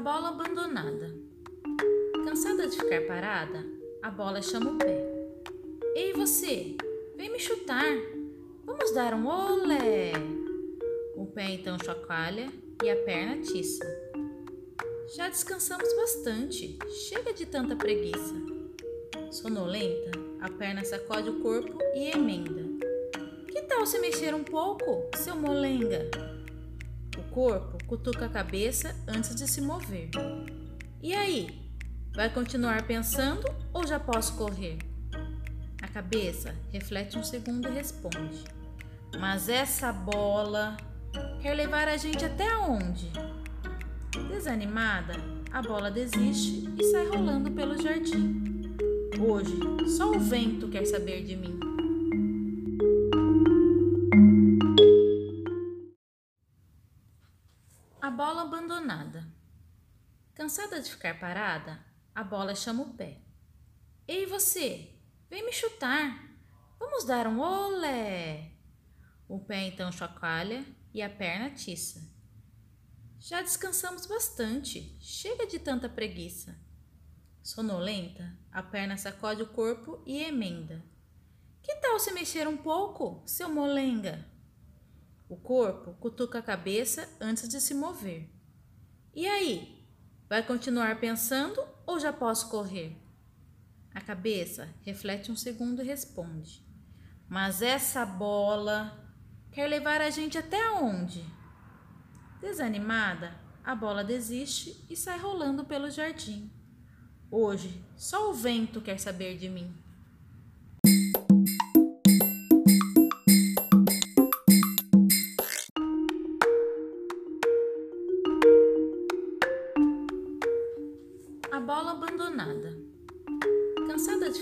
bola abandonada. Cansada de ficar parada, a bola chama o pé. Ei você, vem me chutar. Vamos dar um olé. O pé então chocalha e a perna tiça. Já descansamos bastante, chega de tanta preguiça. Sonolenta, a perna sacode o corpo e emenda. Que tal se mexer um pouco, seu molenga? Corpo cutuca a cabeça antes de se mover. E aí? Vai continuar pensando ou já posso correr? A cabeça reflete um segundo e responde: Mas essa bola quer levar a gente até onde? Desanimada, a bola desiste e sai rolando pelo jardim. Hoje, só o vento quer saber de mim. Cansada de ficar parada, a bola chama o pé. Ei você, vem me chutar. Vamos dar um olé. O pé então chocalha e a perna tiça. Já descansamos bastante, chega de tanta preguiça. Sonolenta, a perna sacode o corpo e emenda. Que tal se mexer um pouco, seu molenga? O corpo cutuca a cabeça antes de se mover. E aí? Vai continuar pensando ou já posso correr? A cabeça reflete um segundo e responde: Mas essa bola quer levar a gente até onde? Desanimada, a bola desiste e sai rolando pelo jardim. Hoje, só o vento quer saber de mim.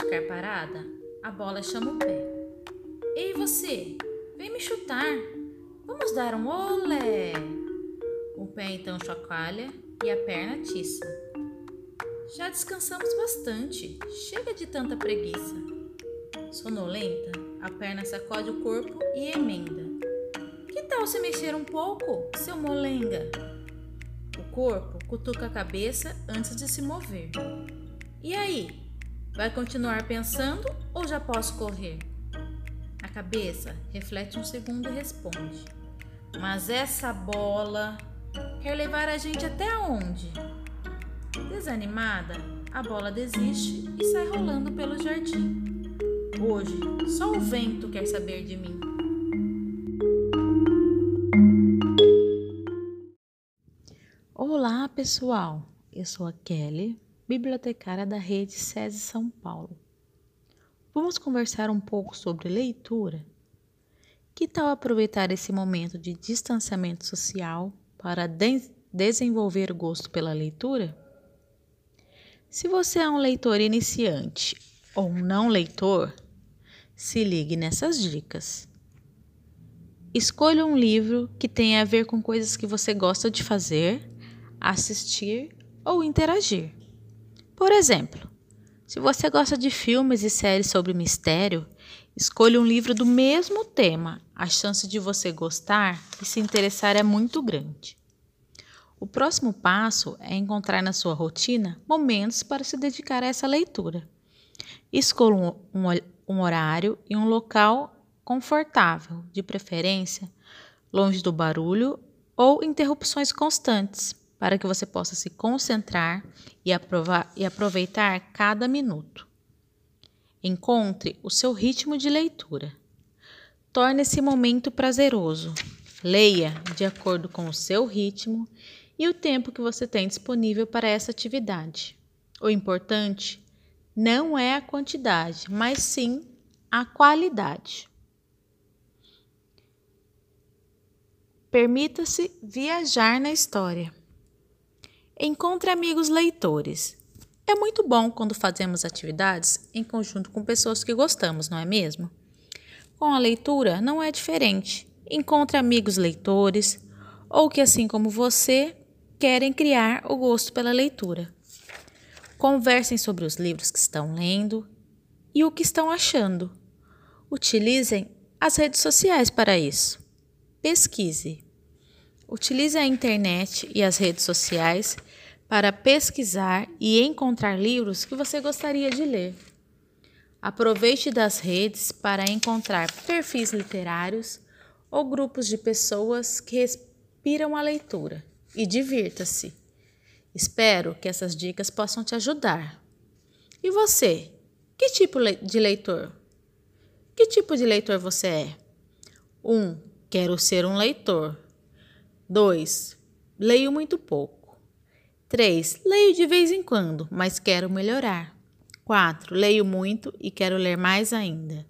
Ficar parada, a bola chama o pé. Ei você, vem me chutar. Vamos dar um olé. O pé então chocalha e a perna tiça. Já descansamos bastante, chega de tanta preguiça. Sonolenta, a perna sacode o corpo e emenda. Que tal se mexer um pouco, seu molenga? O corpo cutuca a cabeça antes de se mover. E aí? Vai continuar pensando ou já posso correr? A cabeça reflete um segundo e responde: Mas essa bola quer levar a gente até onde? Desanimada, a bola desiste e sai rolando pelo jardim. Hoje, só o vento quer saber de mim. Olá, pessoal. Eu sou a Kelly, bibliotecária da Rede SESI São Paulo. Vamos conversar um pouco sobre leitura? Que tal aproveitar esse momento de distanciamento social para de desenvolver gosto pela leitura? Se você é um leitor iniciante ou um não leitor, se ligue nessas dicas. Escolha um livro que tenha a ver com coisas que você gosta de fazer, assistir ou interagir. Por exemplo, se você gosta de filmes e séries sobre mistério, escolha um livro do mesmo tema. A chance de você gostar e se interessar é muito grande. O próximo passo é encontrar na sua rotina momentos para se dedicar a essa leitura. Escolha um, um, horário e um local confortável, de preferência longe do barulho ou interrupções constantes, para que você possa se concentrar e, aprovar, e aproveitar cada minuto. Encontre o seu ritmo de leitura. Torne esse momento prazeroso. Leia de acordo com o seu ritmo e o tempo que você tem disponível para essa atividade. O importante não é a quantidade, mas sim a qualidade. Permita-se viajar na história. Encontre amigos leitores. É muito bom quando fazemos atividades em conjunto com pessoas que gostamos, não é mesmo? Com a leitura não é diferente. Encontre amigos leitores ou que, assim como você, querem criar o gosto pela leitura. Conversem sobre os livros que estão lendo e o que estão achando. Utilizem as redes sociais para isso. Pesquise. Utilize a internet e as redes sociais para pesquisar e encontrar livros que você gostaria de ler. Aproveite das redes para encontrar perfis literários ou grupos de pessoas que respiram a leitura e divirta-se. Espero que essas dicas possam te ajudar. E você? Que tipo de leitor? Que tipo de leitor você é? 1. Um, quero ser um leitor. 2. Leio muito pouco. 3. Leio de vez em quando, mas quero melhorar. 4. Leio muito e quero ler mais ainda.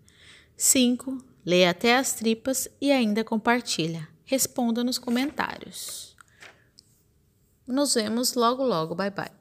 5. Leia até as tripas e ainda compartilha. Responda nos comentários. Nos vemos logo logo. Bye bye.